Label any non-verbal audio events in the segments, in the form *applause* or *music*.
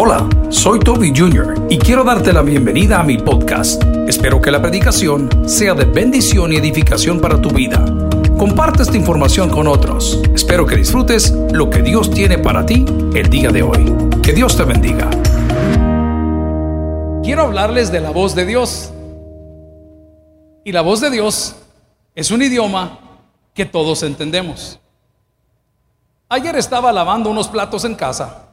Hola, soy Toby Jr. y quiero darte la bienvenida a mi podcast. Espero que la predicación sea de bendición y edificación para tu vida. Comparte esta información con otros. Espero que disfrutes lo que Dios tiene para ti el día de hoy. Que Dios te bendiga. Quiero hablarles de la voz de Dios. Y la voz de Dios es un idioma que todos entendemos. Ayer estaba lavando unos platos en casa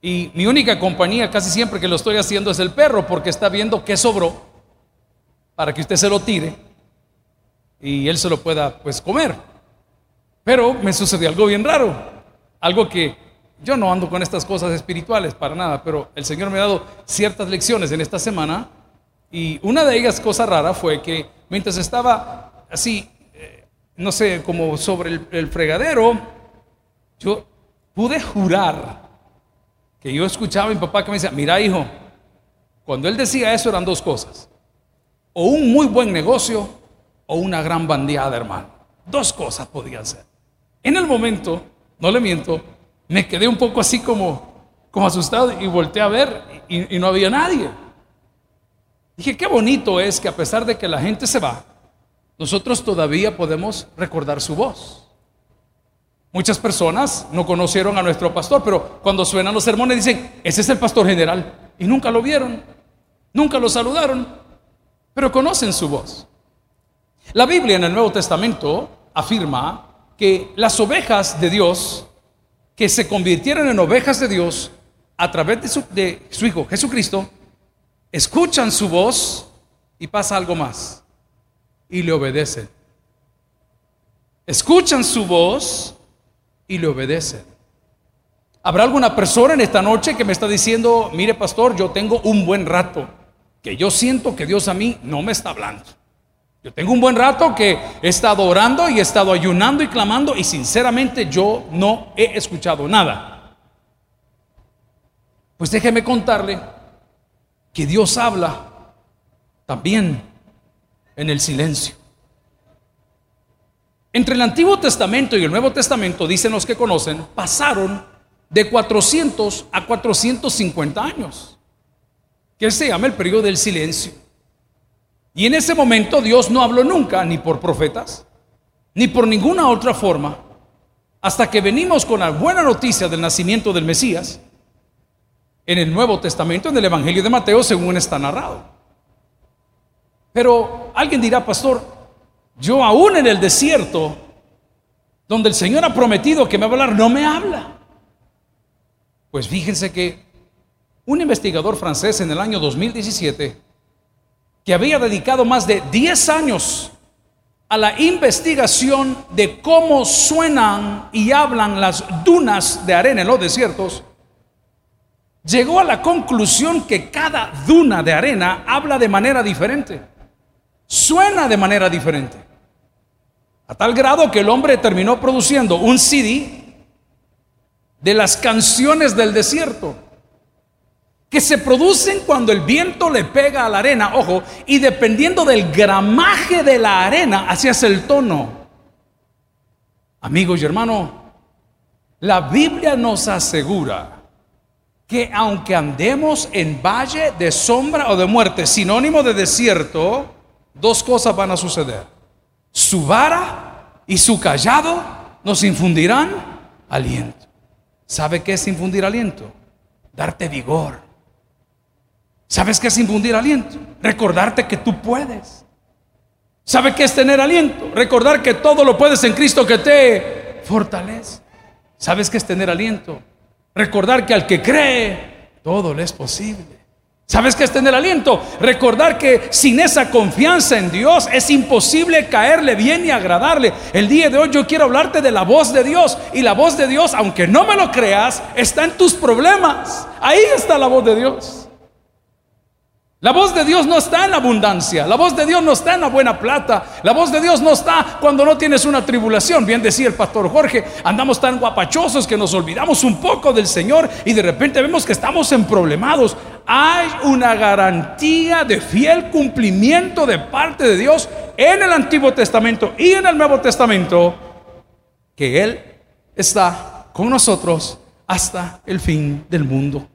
y mi única compañía casi siempre que lo estoy haciendo es el perro porque está viendo qué sobró para que usted se lo tire y él se lo pueda pues comer. Pero me sucedió algo bien raro, algo que yo no ando con estas cosas espirituales para nada, pero el Señor me ha dado ciertas lecciones en esta semana y una de ellas, cosa rara, fue que mientras estaba así, eh, no sé, como sobre el, el fregadero, yo pude jurar que yo escuchaba a mi papá que me decía, mira hijo, cuando él decía eso eran dos cosas, o un muy buen negocio o una gran bandeada, hermano. Dos cosas podían ser. En el momento, no le miento, me quedé un poco así como, como asustado y volteé a ver y, y no había nadie. Dije, qué bonito es que a pesar de que la gente se va, nosotros todavía podemos recordar su voz. Muchas personas no conocieron a nuestro pastor, pero cuando suenan los sermones dicen, ese es el pastor general. Y nunca lo vieron, nunca lo saludaron, pero conocen su voz. La Biblia en el Nuevo Testamento afirma que las ovejas de Dios, que se convirtieron en ovejas de Dios a través de su, Hijo Jesucristo, escuchan su voz y pasa algo más, y le obedecen. Escuchan su voz y le obedecen. ¿Habrá alguna persona en esta noche que me está diciendo, mire pastor, yo tengo un buen rato, que yo siento que Dios a mí no me está hablando? Yo tengo un buen rato que he estado orando y he estado ayunando y clamando y sinceramente yo no he escuchado nada. Pues déjeme contarle que Dios habla también en el silencio. Entre el Antiguo Testamento y el Nuevo Testamento, dicen los que conocen, pasaron de 400 a 450 años, que se llama el periodo del silencio. Y en ese momento Dios no habló nunca, ni por profetas, ni por ninguna otra forma, hasta que venimos con la buena noticia del nacimiento del Mesías en el Nuevo Testamento, en el Evangelio de Mateo, según está narrado. Pero alguien dirá, pastor, yo aún en el desierto, donde el Señor ha prometido que me va a hablar, no me habla. Pues fíjense que un investigador francés en el año 2017, que había dedicado más de 10 años a la investigación de cómo suenan y hablan las dunas de arena en los desiertos, llegó a la conclusión que cada duna de arena habla de manera diferente, suena de manera diferente. A tal grado que el hombre terminó produciendo un CD de las canciones del desierto, que se producen cuando el viento le pega a la arena, ojo, y dependiendo del gramaje de la arena, así es el tono. Amigos y hermanos, la Biblia nos asegura que aunque andemos en valle de sombra o de muerte, sinónimo de desierto, dos cosas van a suceder su vara y su callado nos infundirán aliento. ¿Sabe qué es infundir aliento? Darte vigor. ¿Sabes qué es infundir aliento? Recordarte que tú puedes. ¿Sabe qué es tener aliento? Recordar que todo lo puedes en Cristo que te fortalece. ¿Sabes qué es tener aliento? Recordar que al que cree, todo le es posible. ¿Sabes qué es tener aliento? Recordar que sin esa confianza en Dios es imposible caerle bien y agradarle. El día de hoy yo quiero hablarte de la voz de Dios. Y la voz de Dios, aunque no me lo creas, está en tus problemas. Ahí está la voz de Dios. La voz de Dios no está en abundancia, la voz de Dios no está en la buena plata, la voz de Dios no está cuando no tienes una tribulación. Bien decía el pastor Jorge, andamos tan guapachosos que nos olvidamos un poco del Señor y de repente vemos que estamos en problemados. Hay una garantía de fiel cumplimiento de parte de Dios en el Antiguo Testamento y en el Nuevo Testamento que Él está con nosotros hasta el fin del mundo.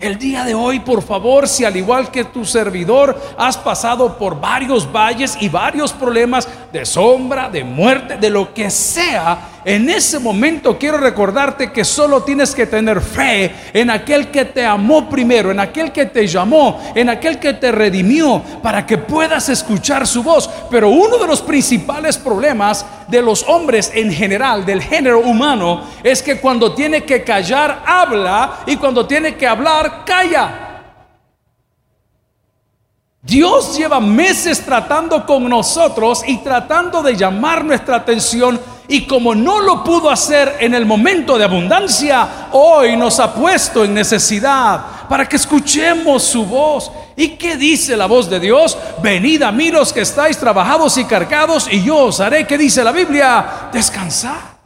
El día de hoy, por favor, si al igual que tu servidor has pasado por varios valles y varios problemas de sombra, de muerte, de lo que sea, en ese momento quiero recordarte que solo tienes que tener fe en aquel que te amó primero, en aquel que te llamó, en aquel que te redimió, para que puedas escuchar su voz. Pero uno de los principales problemas de los hombres en general, del género humano, es que cuando tiene que callar, habla, y cuando tiene que hablar, calla. Dios lleva meses tratando con nosotros y tratando de llamar nuestra atención y como no lo pudo hacer en el momento de abundancia, hoy nos ha puesto en necesidad para que escuchemos su voz. ¿Y qué dice la voz de Dios? Venid a mí los que estáis trabajados y cargados y yo os haré, ¿qué dice la Biblia? Descansar.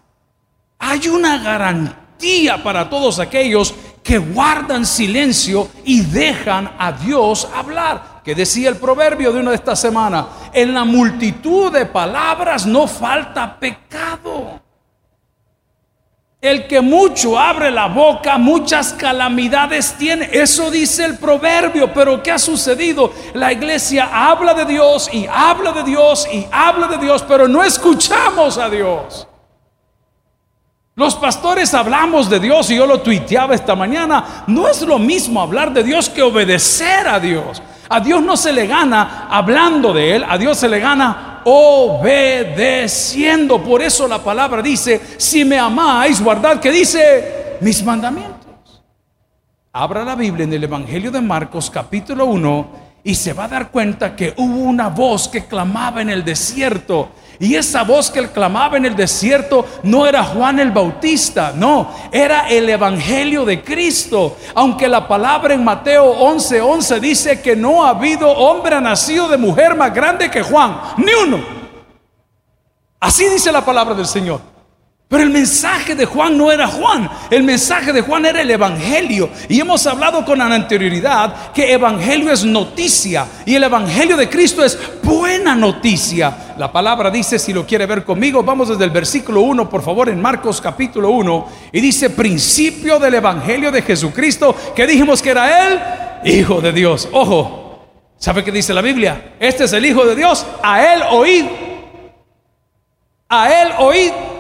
Hay una garantía para todos aquellos que guardan silencio y dejan a Dios hablar. Que decía el proverbio de una de estas semanas, en la multitud de palabras no falta pecado. El que mucho abre la boca, muchas calamidades tiene. Eso dice el proverbio. Pero ¿qué ha sucedido? La iglesia habla de Dios y habla de Dios y habla de Dios, pero no escuchamos a Dios. Los pastores hablamos de Dios y yo lo tuiteaba esta mañana. No es lo mismo hablar de Dios que obedecer a Dios. A Dios no se le gana hablando de Él, a Dios se le gana obedeciendo. Por eso la palabra dice, si me amáis, guardad que dice mis mandamientos. Abra la Biblia en el Evangelio de Marcos capítulo 1 y se va a dar cuenta que hubo una voz que clamaba en el desierto y esa voz que él clamaba en el desierto no era Juan el Bautista, no, era el Evangelio de Cristo. Aunque la palabra en Mateo 11:11 11 dice que no ha habido hombre nacido de mujer más grande que Juan, ni uno. Así dice la palabra del Señor. Pero el mensaje de Juan no era Juan, el mensaje de Juan era el Evangelio. Y hemos hablado con anterioridad que Evangelio es noticia y el Evangelio de Cristo es buena noticia. La palabra dice, si lo quiere ver conmigo, vamos desde el versículo 1, por favor, en Marcos capítulo 1, y dice, principio del Evangelio de Jesucristo, que dijimos que era Él, Hijo de Dios. Ojo, ¿sabe qué dice la Biblia? Este es el Hijo de Dios, a Él oíd. A Él oíd.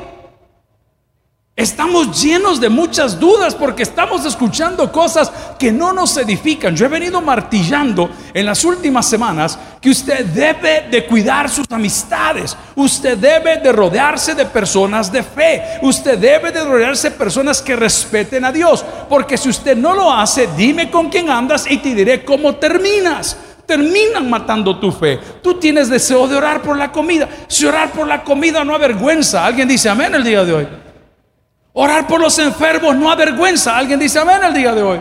Estamos llenos de muchas dudas porque estamos escuchando cosas que no nos edifican. Yo he venido martillando en las últimas semanas que usted debe de cuidar sus amistades. Usted debe de rodearse de personas de fe. Usted debe de rodearse de personas que respeten a Dios. Porque si usted no lo hace, dime con quién andas y te diré cómo terminas terminan matando tu fe. Tú tienes deseo de orar por la comida. Si orar por la comida no avergüenza, alguien dice amén el día de hoy. Orar por los enfermos no avergüenza. Alguien dice amén el día de hoy.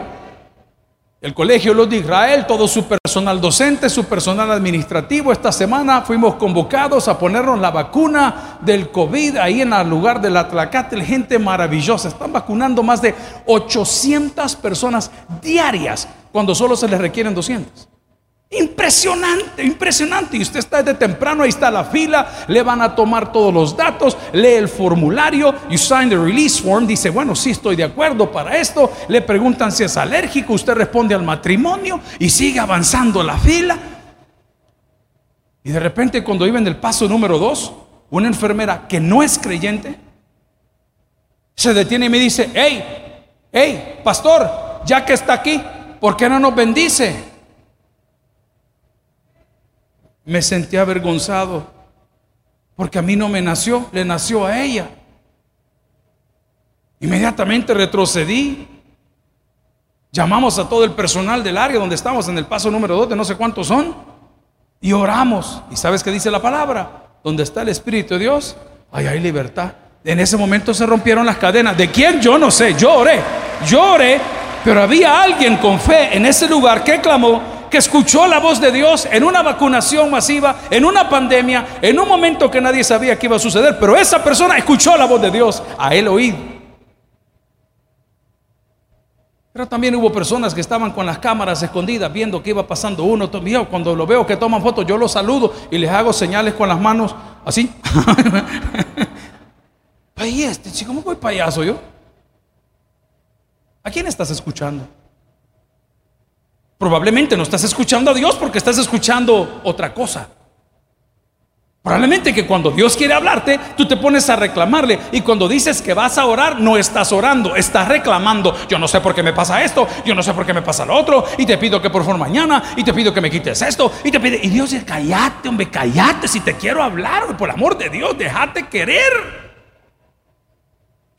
El Colegio Luz de Israel, todo su personal docente, su personal administrativo, esta semana fuimos convocados a ponernos la vacuna del COVID ahí en el lugar de la Tlacatel. Gente maravillosa. Están vacunando más de 800 personas diarias cuando solo se les requieren 200. Impresionante, impresionante. Y usted está de temprano, ahí está la fila, le van a tomar todos los datos, lee el formulario, you sign the release form, dice, bueno, sí estoy de acuerdo para esto, le preguntan si es alérgico, usted responde al matrimonio y sigue avanzando la fila. Y de repente cuando iba en el paso número dos, una enfermera que no es creyente, se detiene y me dice, hey, hey, pastor, ya que está aquí, ¿por qué no nos bendice? Me sentí avergonzado porque a mí no me nació, le nació a ella. Inmediatamente retrocedí. Llamamos a todo el personal del área donde estamos en el paso número 2 de no sé cuántos son y oramos. ¿Y sabes qué dice la palabra? Donde está el Espíritu de Dios, ahí hay libertad. En ese momento se rompieron las cadenas. ¿De quién? Yo no sé. Yo oré. Yo oré. Pero había alguien con fe en ese lugar que clamó que escuchó la voz de Dios en una vacunación masiva, en una pandemia, en un momento que nadie sabía que iba a suceder, pero esa persona escuchó la voz de Dios, a él oído. Pero también hubo personas que estaban con las cámaras escondidas viendo qué iba pasando uno. Yo cuando lo veo que toman fotos, yo los saludo y les hago señales con las manos así. *laughs* ¿cómo voy payaso yo? ¿A quién estás escuchando? Probablemente no estás escuchando a Dios porque estás escuchando otra cosa. Probablemente que cuando Dios quiere hablarte, tú te pones a reclamarle y cuando dices que vas a orar, no estás orando, estás reclamando. Yo no sé por qué me pasa esto, yo no sé por qué me pasa lo otro, y te pido que por favor mañana, y te pido que me quites esto, y te pide, y Dios dice, cállate, hombre, cállate, si te quiero hablar, por amor de Dios, déjate querer.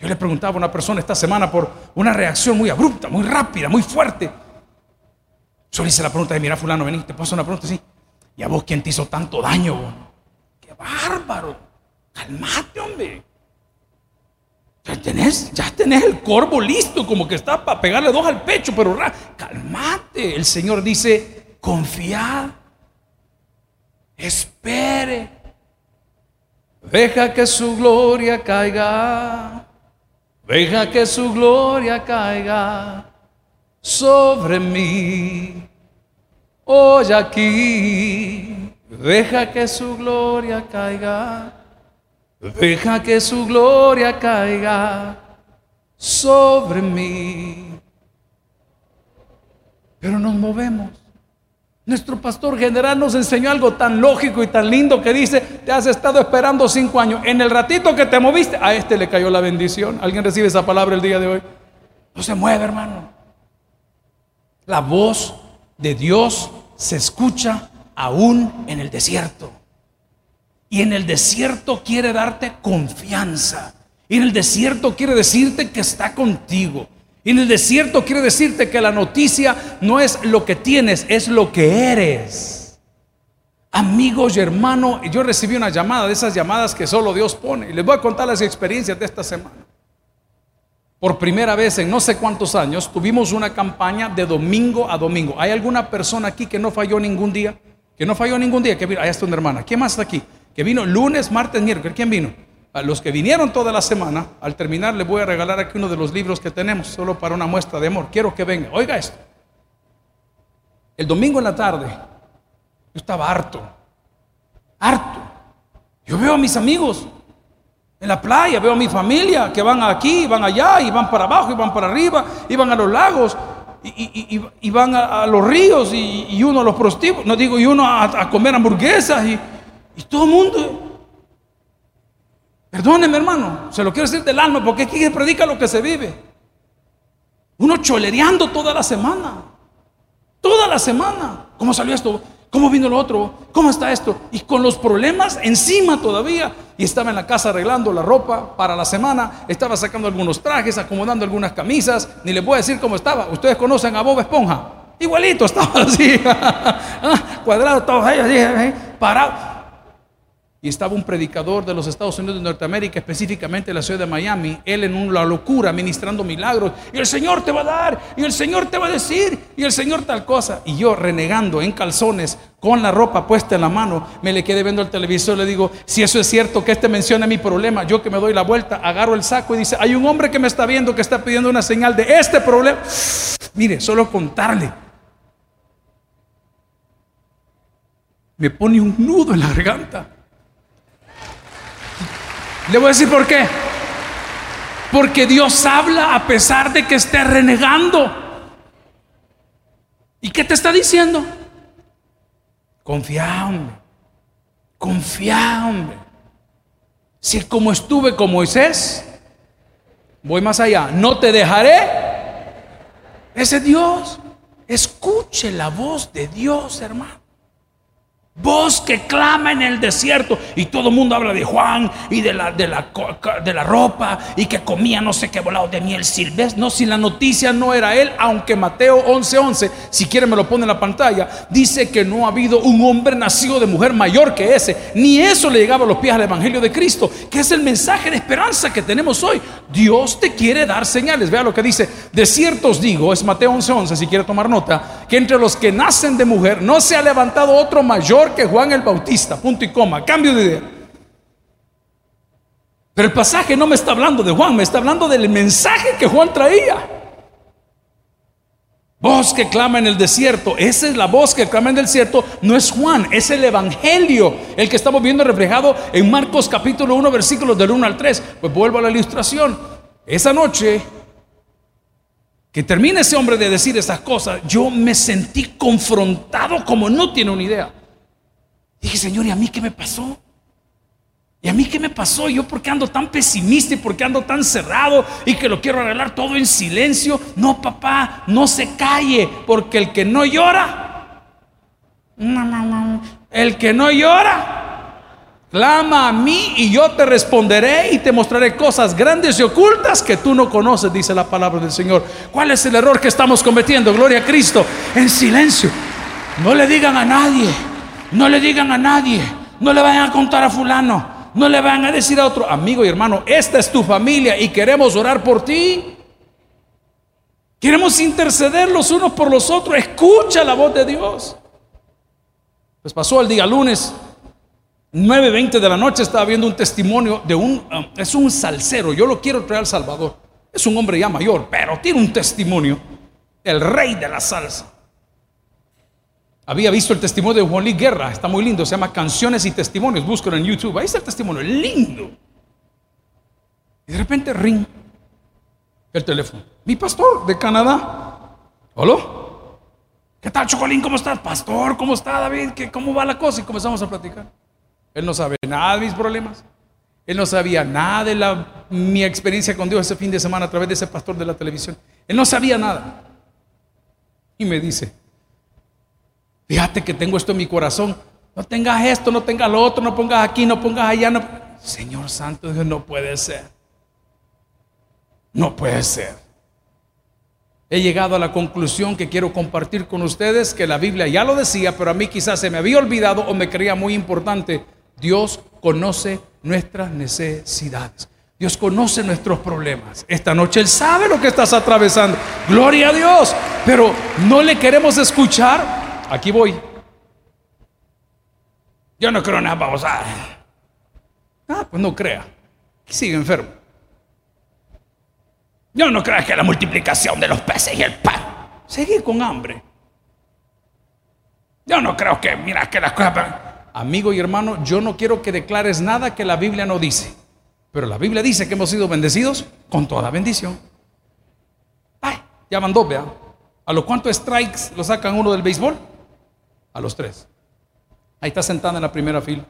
Yo le preguntaba a una persona esta semana por una reacción muy abrupta, muy rápida, muy fuerte. Yo le hice la pregunta de, mira fulano, vení, te paso una pregunta así. ¿Y a vos quién te hizo tanto daño? bárbaro. Calmate, hombre. Ya tenés, ya tenés el corvo listo, como que está para pegarle dos al pecho, pero calmate. El Señor dice, confiad, espere, deja que su gloria caiga, deja que su gloria caiga sobre mí. Hoy aquí Deja que su gloria caiga. Deja que su gloria caiga sobre mí. Pero nos movemos. Nuestro pastor general nos enseñó algo tan lógico y tan lindo que dice, te has estado esperando cinco años. En el ratito que te moviste, a este le cayó la bendición. ¿Alguien recibe esa palabra el día de hoy? No se mueve, hermano. La voz de Dios se escucha aún en el desierto. Y en el desierto quiere darte confianza. Y en el desierto quiere decirte que está contigo. Y en el desierto quiere decirte que la noticia no es lo que tienes, es lo que eres. Amigos y hermanos, yo recibí una llamada de esas llamadas que solo Dios pone. Y les voy a contar las experiencias de esta semana. Por primera vez en no sé cuántos años tuvimos una campaña de domingo a domingo. ¿Hay alguna persona aquí que no falló ningún día? que no falló ningún día, que vino, allá está una hermana, ¿quién más está aquí? Que vino lunes, martes, miércoles, ¿quién vino? A los que vinieron toda la semana, al terminar les voy a regalar aquí uno de los libros que tenemos, solo para una muestra de amor. Quiero que venga, oiga esto. El domingo en la tarde, yo estaba harto, harto. Yo veo a mis amigos en la playa, veo a mi familia que van aquí, van allá, y van para abajo, y van para arriba, y van a los lagos, y, van a, los ríos y, uno a los prostíbulos, no digo, y uno a, comer hamburguesas y, todo el mundo. Perdóneme, hermano, se lo quiero decir del alma, porque aquí se predica lo que se vive. Uno cholereando toda la semana, toda la semana. ¿Cómo salió esto? ¿Cómo vino lo otro? ¿Cómo está esto? Y con los problemas encima todavía. Y estaba en la casa arreglando la ropa para la semana. Estaba sacando algunos trajes, acomodando algunas camisas. Ni les voy a decir cómo estaba. Ustedes conocen a Bob Esponja. Igualito estaba *laughs* así. Ah, cuadrado, todos ellos así, parado. Y estaba un predicador de los Estados Unidos de Norteamérica, específicamente la ciudad de Miami, él en una locura, ministrando milagros. Y el Señor te va a dar, y el Señor te va a decir, y el Señor tal cosa. Y yo renegando en calzones, con la ropa puesta en la mano, me le quedé viendo el televisor, le digo, si eso es cierto, que este menciona mi problema, yo que me doy la vuelta, agarro el saco y dice, hay un hombre que me está viendo, que está pidiendo una señal de este problema. *sniffs* Mire, solo contarle. Me pone un nudo en la garganta. Le voy a decir por qué. Porque Dios habla a pesar de que esté renegando. ¿Y qué te está diciendo? Confía, hombre. Confía, hombre. Si como estuve con Moisés, voy más allá. No te dejaré. Ese Dios. Escuche la voz de Dios, hermano. Voz que clama en el desierto. Y todo el mundo habla de Juan y de la, de la, de la ropa y que comía no sé qué volado de miel silvestre. No, si la noticia no era él, aunque Mateo 11:11, 11, si quiere me lo pone en la pantalla, dice que no ha habido un hombre nacido de mujer mayor que ese. Ni eso le llegaba a los pies al Evangelio de Cristo, que es el mensaje de esperanza que tenemos hoy. Dios te quiere dar señales. Vea lo que dice. De cierto os digo, es Mateo 11:11, 11, si quiere tomar nota, que entre los que nacen de mujer no se ha levantado otro mayor que Juan el Bautista, punto y coma, cambio de idea. Pero el pasaje no me está hablando de Juan, me está hablando del mensaje que Juan traía. Voz que clama en el desierto, esa es la voz que clama en el desierto, no es Juan, es el Evangelio, el que estamos viendo reflejado en Marcos capítulo 1, versículos del 1 al 3. Pues vuelvo a la ilustración. Esa noche que termine ese hombre de decir esas cosas, yo me sentí confrontado como no tiene una idea. Dije, Señor, ¿y a mí qué me pasó? ¿Y a mí qué me pasó? Yo porque ando tan pesimista y porque ando tan cerrado y que lo quiero arreglar todo en silencio. No, papá, no se calle, porque el que no llora, el que no llora, clama a mí y yo te responderé y te mostraré cosas grandes y ocultas que tú no conoces, dice la palabra del Señor. ¿Cuál es el error que estamos cometiendo? Gloria a Cristo, en silencio. No le digan a nadie, no le digan a nadie, no le vayan a contar a fulano. No le van a decir a otro, amigo y hermano, esta es tu familia y queremos orar por ti. Queremos interceder los unos por los otros. Escucha la voz de Dios. Pues pasó el día lunes, 9.20 de la noche, estaba viendo un testimonio de un, um, es un salsero, yo lo quiero traer al Salvador. Es un hombre ya mayor, pero tiene un testimonio. El rey de la salsa. Había visto el testimonio de Juan Luis Guerra, está muy lindo, se llama Canciones y Testimonios, búscalo en YouTube, ahí está el testimonio, lindo. Y de repente ring el teléfono. Mi pastor de Canadá. ¿Hola? ¿Qué tal, Chocolín? ¿Cómo estás? Pastor, ¿cómo está David? ¿Qué, ¿Cómo va la cosa? Y comenzamos a platicar. Él no sabe nada de mis problemas. Él no sabía nada de la, mi experiencia con Dios ese fin de semana a través de ese pastor de la televisión. Él no sabía nada. Y me dice, Fíjate que tengo esto en mi corazón. No tengas esto, no tengas lo otro, no pongas aquí, no pongas allá. No... Señor Santo, Dios, no puede ser. No puede ser. He llegado a la conclusión que quiero compartir con ustedes que la Biblia ya lo decía, pero a mí quizás se me había olvidado o me creía muy importante. Dios conoce nuestras necesidades. Dios conoce nuestros problemas. Esta noche Él sabe lo que estás atravesando. Gloria a Dios. Pero no le queremos escuchar aquí voy. Yo no creo nada, vamos a. Ah, pues no crea. Sigue enfermo. Yo no creo que la multiplicación de los peces y el pan. Sigue con hambre. Yo no creo que, mira, que las cosas. Amigo y hermano, yo no quiero que declares nada que la Biblia no dice. Pero la Biblia dice que hemos sido bendecidos con toda bendición. Ay, ya van dos, vea. ¿A los cuántos strikes lo sacan uno del béisbol? A los tres. Ahí está sentada en la primera fila.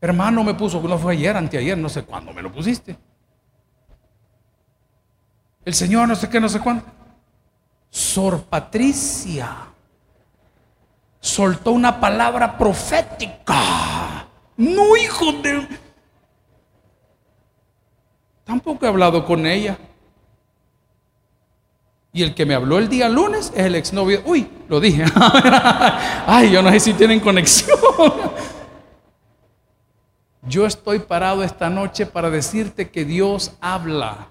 Hermano me puso, no fue ayer, anteayer, no sé cuándo me lo pusiste. El Señor no sé qué, no sé cuándo. Sor Patricia soltó una palabra profética. No, hijo de... Tampoco he hablado con ella. Y el que me habló el día lunes es el exnovio. Uy, lo dije. *laughs* Ay, yo no sé si tienen conexión. Yo estoy parado esta noche para decirte que Dios habla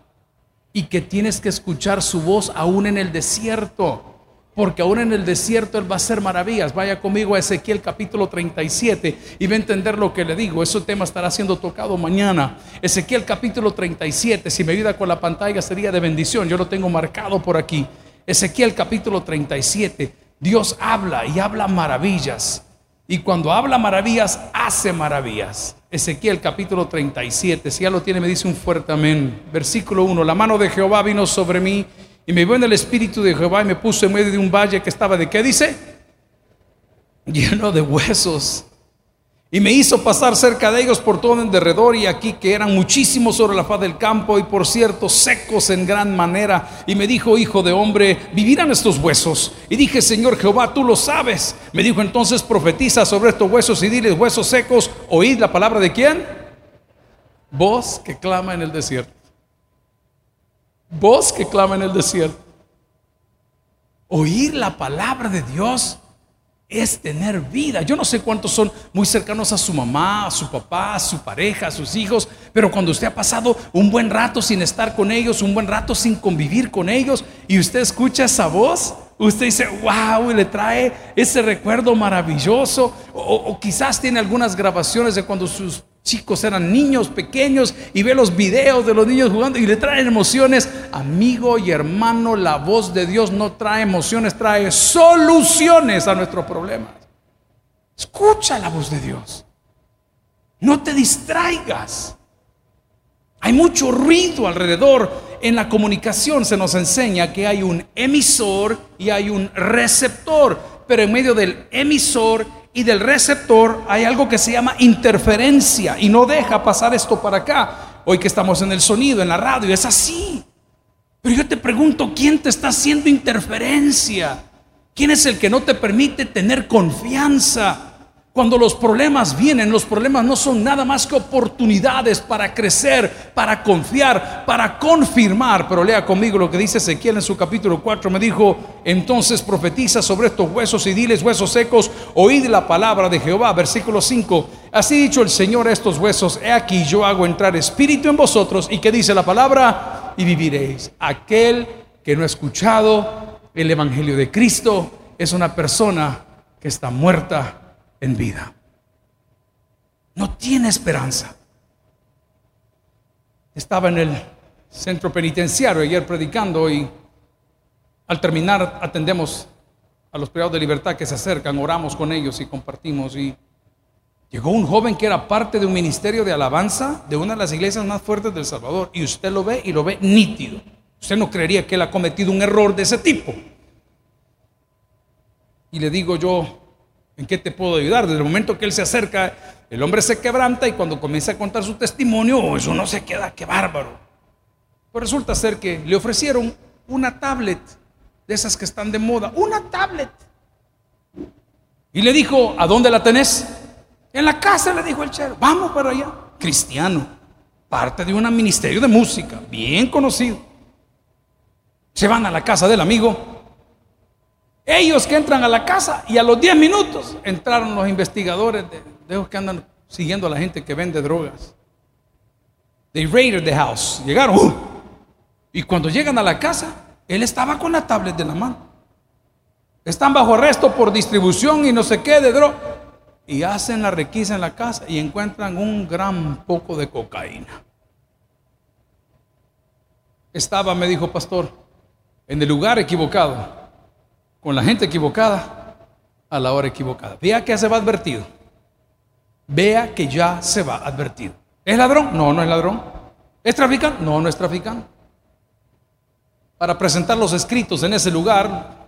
y que tienes que escuchar su voz aún en el desierto porque aún en el desierto Él va a hacer maravillas. Vaya conmigo a Ezequiel capítulo 37 y va a entender lo que le digo. Ese tema estará siendo tocado mañana. Ezequiel capítulo 37, si me ayuda con la pantalla sería de bendición. Yo lo tengo marcado por aquí. Ezequiel capítulo 37, Dios habla y habla maravillas. Y cuando habla maravillas, hace maravillas. Ezequiel capítulo 37, si ya lo tiene, me dice un fuerte amén. Versículo 1, la mano de Jehová vino sobre mí y me vio en el espíritu de Jehová y me puso en medio de un valle que estaba de qué dice? Lleno de huesos. Y me hizo pasar cerca de ellos por todo el derredor y aquí que eran muchísimos sobre la faz del campo y por cierto secos en gran manera. Y me dijo, hijo de hombre, ¿vivirán estos huesos? Y dije, Señor Jehová, tú lo sabes. Me dijo entonces, profetiza sobre estos huesos y diles, huesos secos, oíd la palabra de quién? Voz que clama en el desierto. Voz que clama en el desierto. Oír la palabra de Dios es tener vida. Yo no sé cuántos son muy cercanos a su mamá, a su papá, a su pareja, a sus hijos, pero cuando usted ha pasado un buen rato sin estar con ellos, un buen rato sin convivir con ellos, y usted escucha esa voz, usted dice, wow, y le trae ese recuerdo maravilloso, o, o quizás tiene algunas grabaciones de cuando sus chicos eran niños pequeños y ve los videos de los niños jugando y le traen emociones. Amigo y hermano, la voz de Dios no trae emociones, trae soluciones a nuestros problemas. Escucha la voz de Dios. No te distraigas. Hay mucho ruido alrededor en la comunicación se nos enseña que hay un emisor y hay un receptor, pero en medio del emisor y del receptor hay algo que se llama interferencia y no deja pasar esto para acá. Hoy que estamos en el sonido, en la radio, es así. Pero yo te pregunto, ¿quién te está haciendo interferencia? ¿Quién es el que no te permite tener confianza? Cuando los problemas vienen, los problemas no son nada más que oportunidades para crecer, para confiar, para confirmar. Pero lea conmigo lo que dice Ezequiel en su capítulo 4. Me dijo, entonces profetiza sobre estos huesos y diles, huesos secos, oíd la palabra de Jehová. Versículo 5. Así dicho el Señor a estos huesos, he aquí yo hago entrar espíritu en vosotros. ¿Y que dice la palabra? Y viviréis. Aquel que no ha escuchado el Evangelio de Cristo es una persona que está muerta en vida. No tiene esperanza. Estaba en el centro penitenciario ayer predicando y al terminar atendemos a los privados de libertad que se acercan, oramos con ellos y compartimos. Y llegó un joven que era parte de un ministerio de alabanza de una de las iglesias más fuertes del Salvador. Y usted lo ve y lo ve nítido. Usted no creería que él ha cometido un error de ese tipo. Y le digo yo, ¿En qué te puedo ayudar? Desde el momento que él se acerca, el hombre se quebranta y cuando comienza a contar su testimonio, oh, eso no se queda, qué bárbaro. Pues resulta ser que le ofrecieron una tablet de esas que están de moda, una tablet. Y le dijo, ¿a dónde la tenés? En la casa, le dijo el chero, vamos para allá. Cristiano, parte de un ministerio de música, bien conocido. Se van a la casa del amigo, ellos que entran a la casa y a los 10 minutos entraron los investigadores de, los que andan siguiendo a la gente que vende drogas. They raided the house. Llegaron. Uh, y cuando llegan a la casa, él estaba con la tablet de la mano. Están bajo arresto por distribución y no sé qué de droga. Y hacen la requisa en la casa y encuentran un gran poco de cocaína. Estaba, me dijo pastor, en el lugar equivocado con la gente equivocada a la hora equivocada. Vea que ya se va advertido. Vea que ya se va advertido. ¿Es ladrón? No, no es ladrón. ¿Es traficante? No, no es traficante. Para presentar los escritos en ese lugar,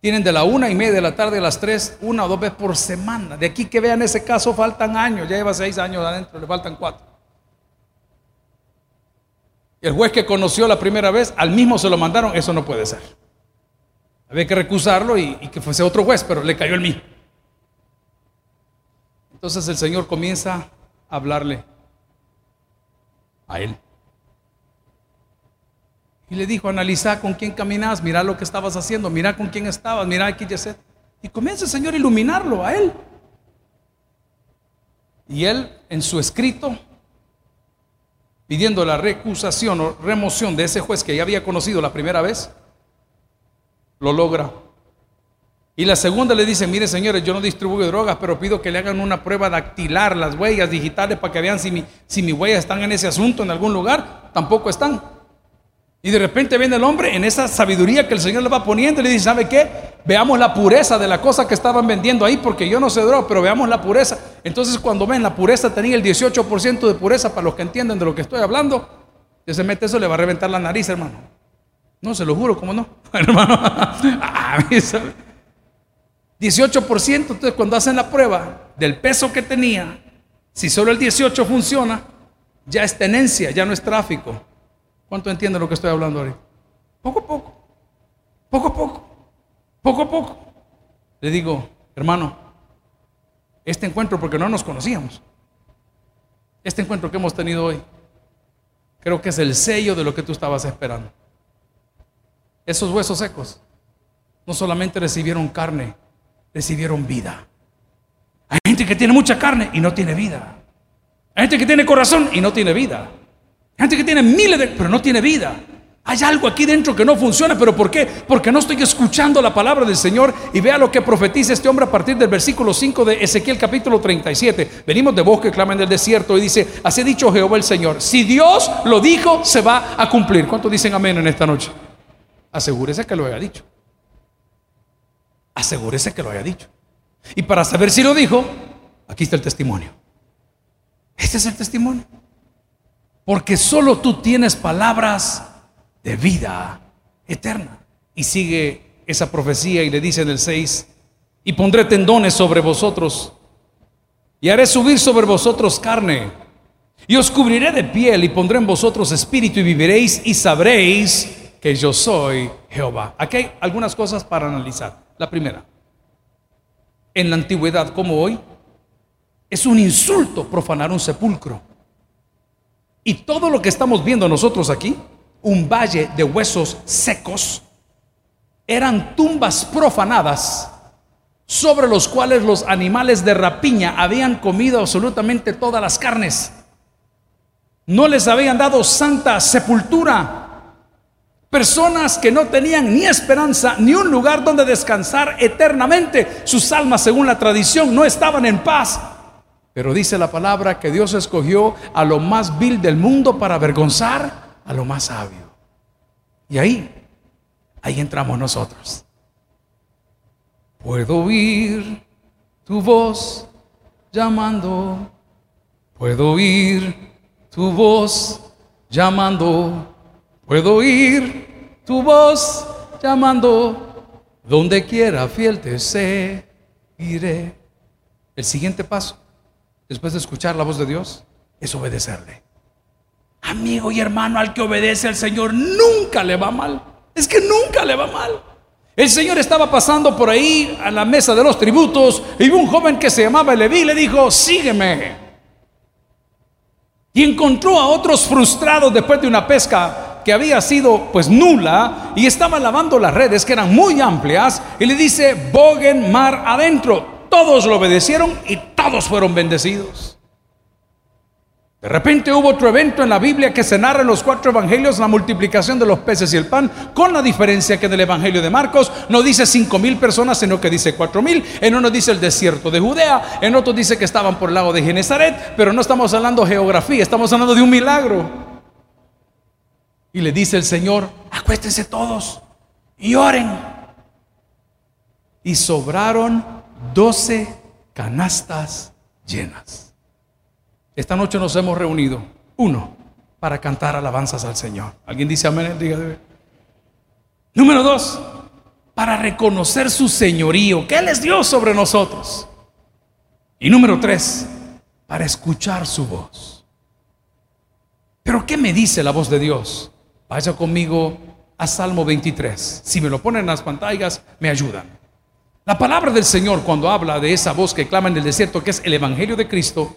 tienen de la una y media de la tarde a las tres, una o dos veces por semana. De aquí que vean ese caso faltan años, ya lleva seis años adentro, le faltan cuatro. El juez que conoció la primera vez, al mismo se lo mandaron, eso no puede ser. Había que recusarlo y, que fuese otro juez, pero le cayó el mí. Entonces el Señor comienza a hablarle a él. Y le dijo, analiza con quién caminas, mira lo que estabas haciendo, mira con quién estabas, mira aquí sé. Y comienza el Señor a iluminarlo a él. Y él en su escrito, pidiendo la recusación o remoción de ese juez que ya había conocido la primera vez, lo logra. Y la segunda le dice, mire señores, yo no distribuyo drogas, pero pido que le hagan una prueba dactilar, las huellas digitales, para que vean si, mi, si mis huellas están en ese asunto en algún lugar. Tampoco están. Y de repente viene el hombre en esa sabiduría que el Señor le va poniendo y le dice, ¿sabe qué? Veamos la pureza de la cosa que estaban vendiendo ahí, porque yo no sé droga, pero veamos la pureza. Entonces cuando ven la pureza, tenía el 18% de pureza, para los que entienden de lo que estoy hablando, que se mete eso, le va a reventar la nariz, hermano. No, se lo juro, ¿cómo no? *laughs* Hermano, *laughs* 18%, entonces cuando hacen la prueba del peso que tenía, si solo el 18 funciona, ya es tenencia, ya no es tráfico. ¿Cuánto entiende lo que estoy hablando ahorita? Poco a poco, poco a poco, poco a poco. Le digo, hermano, este encuentro, porque no nos conocíamos, este encuentro que hemos tenido hoy, creo que es el sello de lo que tú estabas esperando. Esos huesos secos no solamente recibieron carne, recibieron vida. Hay gente que tiene mucha carne y no tiene vida. Hay gente que tiene corazón y no tiene vida. Hay gente que tiene miles de... pero no tiene vida. Hay algo aquí dentro que no funciona, pero ¿por qué? Porque no estoy escuchando la palabra del Señor y vea lo que profetiza este hombre a partir del versículo 5 de Ezequiel capítulo 37. Venimos de bosque, claman del desierto y dice, así ha dicho Jehová el Señor, si Dios lo dijo, se va a cumplir. ¿Cuántos dicen amén en esta noche? Asegúrese que lo haya dicho. Asegúrese que lo haya dicho. Y para saber si lo dijo, aquí está el testimonio. Este es el testimonio. Porque solo tú tienes palabras de vida eterna. Y sigue esa profecía y le dice en el 6, y pondré tendones sobre vosotros, y haré subir sobre vosotros carne, y os cubriré de piel, y pondré en vosotros espíritu, y viviréis, y sabréis que yo soy Jehová. Aquí hay algunas cosas para analizar. La primera, en la antigüedad como hoy, es un insulto profanar un sepulcro. Y todo lo que estamos viendo nosotros aquí, un valle de huesos secos, eran tumbas profanadas sobre los cuales los animales de rapiña habían comido absolutamente todas las carnes. No les habían dado santa sepultura. Personas que no tenían ni esperanza ni un lugar donde descansar eternamente. Sus almas, según la tradición, no estaban en paz. Pero dice la palabra que Dios escogió a lo más vil del mundo para avergonzar a lo más sabio. Y ahí, ahí entramos nosotros. Puedo oír tu voz llamando. Puedo oír tu voz llamando. Puedo oír tu voz llamando. Donde quiera fiel te seguiré. El siguiente paso después de escuchar la voz de Dios, es obedecerle. Amigo y hermano, al que obedece al Señor nunca le va mal. Es que nunca le va mal. El Señor estaba pasando por ahí a la mesa de los tributos y un joven que se llamaba Leví le dijo, sígueme. Y encontró a otros frustrados después de una pesca que había sido pues nula y estaban lavando las redes que eran muy amplias y le dice, boguen mar adentro todos lo obedecieron y todos fueron bendecidos. De repente hubo otro evento en la Biblia que se narra en los cuatro evangelios, la multiplicación de los peces y el pan, con la diferencia que en el evangelio de Marcos no dice cinco mil personas, sino que dice cuatro mil. En uno dice el desierto de Judea, en otro dice que estaban por el lago de Genezaret, pero no estamos hablando de geografía, estamos hablando de un milagro. Y le dice el Señor, acuéstense todos y oren. Y sobraron doce canastas llenas. Esta noche nos hemos reunido, uno, para cantar alabanzas al Señor. ¿Alguien dice amén? Dígame. Número dos, para reconocer su señorío, que Él es Dios sobre nosotros. Y número tres, para escuchar su voz. Pero ¿qué me dice la voz de Dios? Vaya conmigo a Salmo 23. Si me lo ponen en las pantallas, me ayudan. La palabra del Señor cuando habla de esa voz que clama en el desierto, que es el Evangelio de Cristo,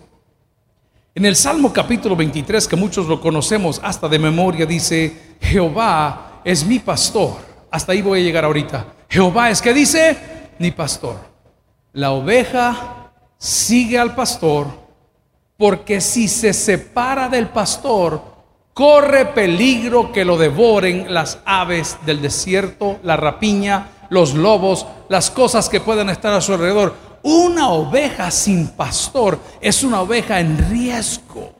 en el Salmo capítulo 23, que muchos lo conocemos hasta de memoria, dice, Jehová es mi pastor. Hasta ahí voy a llegar ahorita. Jehová es que dice, mi pastor. La oveja sigue al pastor, porque si se separa del pastor, corre peligro que lo devoren las aves del desierto, la rapiña, los lobos, las cosas que pueden estar a su alrededor. Una oveja sin pastor es una oveja en riesgo.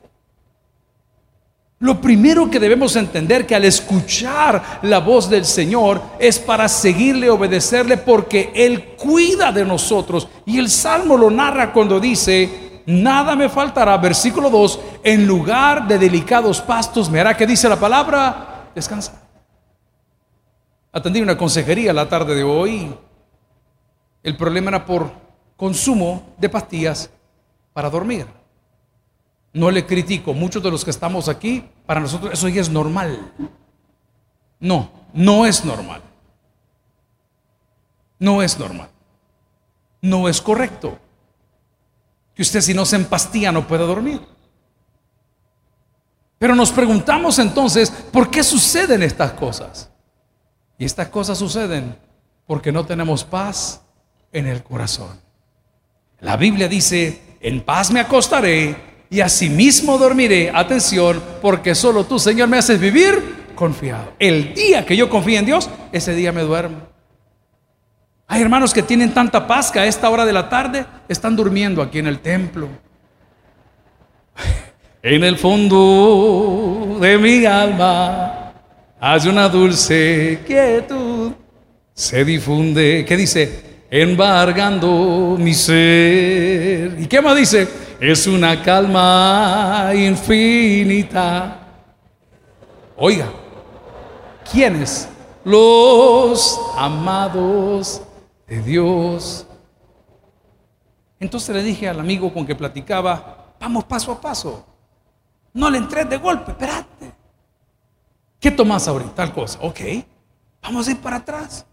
Lo primero que debemos entender que al escuchar la voz del Señor es para seguirle, obedecerle, porque Él cuida de nosotros. Y el Salmo lo narra cuando dice, nada me faltará, versículo 2, en lugar de delicados pastos me hará, que dice la palabra, descansar. Atendí una consejería la tarde de hoy. El problema era por consumo de pastillas para dormir. No le critico, muchos de los que estamos aquí, para nosotros eso ya es normal. No, no es normal. No es normal. No es correcto. Que usted si no se empastilla no pueda dormir. Pero nos preguntamos entonces, ¿por qué suceden estas cosas? Y estas cosas suceden porque no tenemos paz en el corazón. La Biblia dice, en paz me acostaré y asimismo dormiré. Atención, porque solo tú, Señor, me haces vivir confiado. El día que yo confíe en Dios, ese día me duermo. Hermanos que tienen tanta paz que a esta hora de la tarde están durmiendo aquí en el templo. *laughs* En el fondo de mi alma hay una dulce quietud, se difunde, ¿qué dice? Embargando mi ser. ¿Y qué más dice? Es una calma infinita. Oiga, ¿Quiénes? Los amados de Dios. Entonces le dije al amigo con que platicaba, vamos paso a paso. No le entres de golpe, espérate. ¿Qué tomas ahorita? Tal cosa. Ok, vamos a ir para atrás.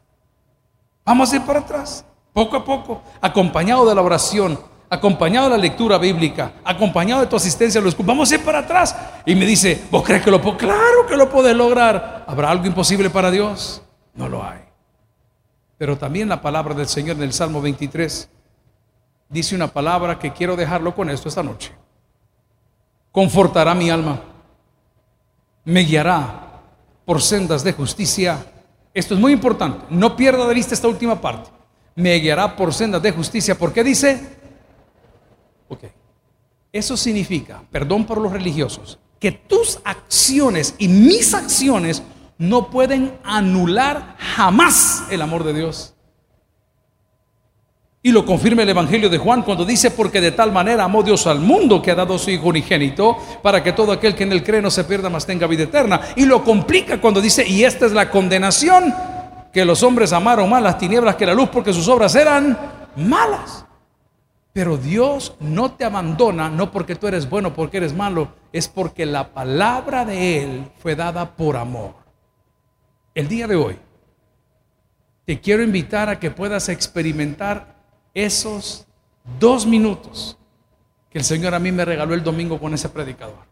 Vamos a ir para atrás, poco a poco, acompañado de la oración, acompañado de la lectura bíblica, acompañado de tu asistencia a los Vamos a ir para atrás. Y me dice, ¿vos crees que lo puedo? Claro que lo puedes lograr. ¿Habrá algo imposible para Dios? No lo hay. Pero también la palabra del Señor en el Salmo 23 dice una palabra que quiero dejarlo con esto esta noche. Confortará mi alma, me guiará por sendas de justicia. Esto es muy importante. No pierda de vista esta última parte. Me guiará por sendas de justicia. ¿Por qué dice? Ok. Eso significa, perdón por los religiosos, que tus acciones y mis acciones no pueden anular jamás el amor de Dios. Y lo confirma el Evangelio de Juan cuando dice, porque de tal manera amó Dios al mundo que ha dado su Hijo unigénito, para que todo aquel que en él cree no se pierda, mas tenga vida eterna. Y lo complica cuando dice, y esta es la condenación, que los hombres amaron más las tinieblas que la luz, porque sus obras eran malas. Pero Dios no te abandona, no porque tú eres bueno, porque eres malo, es porque la palabra de Él fue dada por amor. El día de hoy, te quiero invitar a que puedas experimentar esos dos minutos que el Señor a mí me regaló el domingo con ese predicador.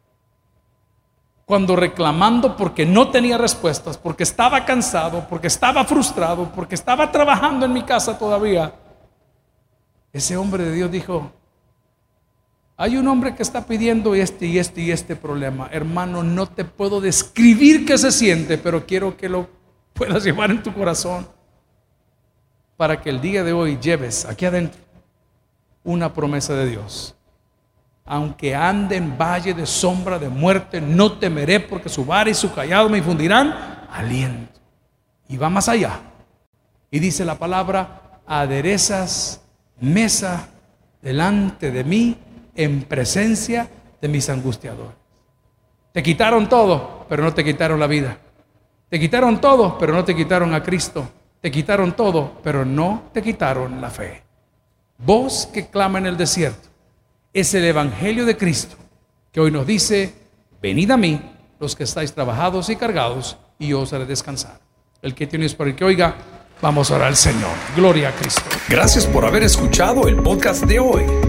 Cuando reclamando porque no tenía respuestas, porque estaba cansado, porque estaba frustrado, porque estaba trabajando en mi casa todavía, ese hombre de Dios dijo, hay un hombre que está pidiendo este y este y este problema. Hermano, no te puedo describir qué se siente, pero quiero que lo puedas *laughs* llevar en tu corazón para que el día de hoy lleves aquí adentro una promesa de Dios. Aunque ande en valle de sombra de muerte, no temeré porque su vara y su callado me infundirán aliento. Y va más allá. Y dice la palabra, aderezas mesa delante de mí en presencia de mis angustiadores. Te quitaron todo, pero no te quitaron la vida. Te quitaron todo, pero no te quitaron a Cristo. Te quitaron todo, pero no te quitaron la fe. Voz que clama en el desierto. Es el Evangelio de Cristo que hoy nos dice, venid a mí los que estáis trabajados y cargados, y yo os haré descansar. El que tienes por el que oiga, Vamos a orar al Señor. Gloria a Cristo. Gracias por haber escuchado el podcast de hoy.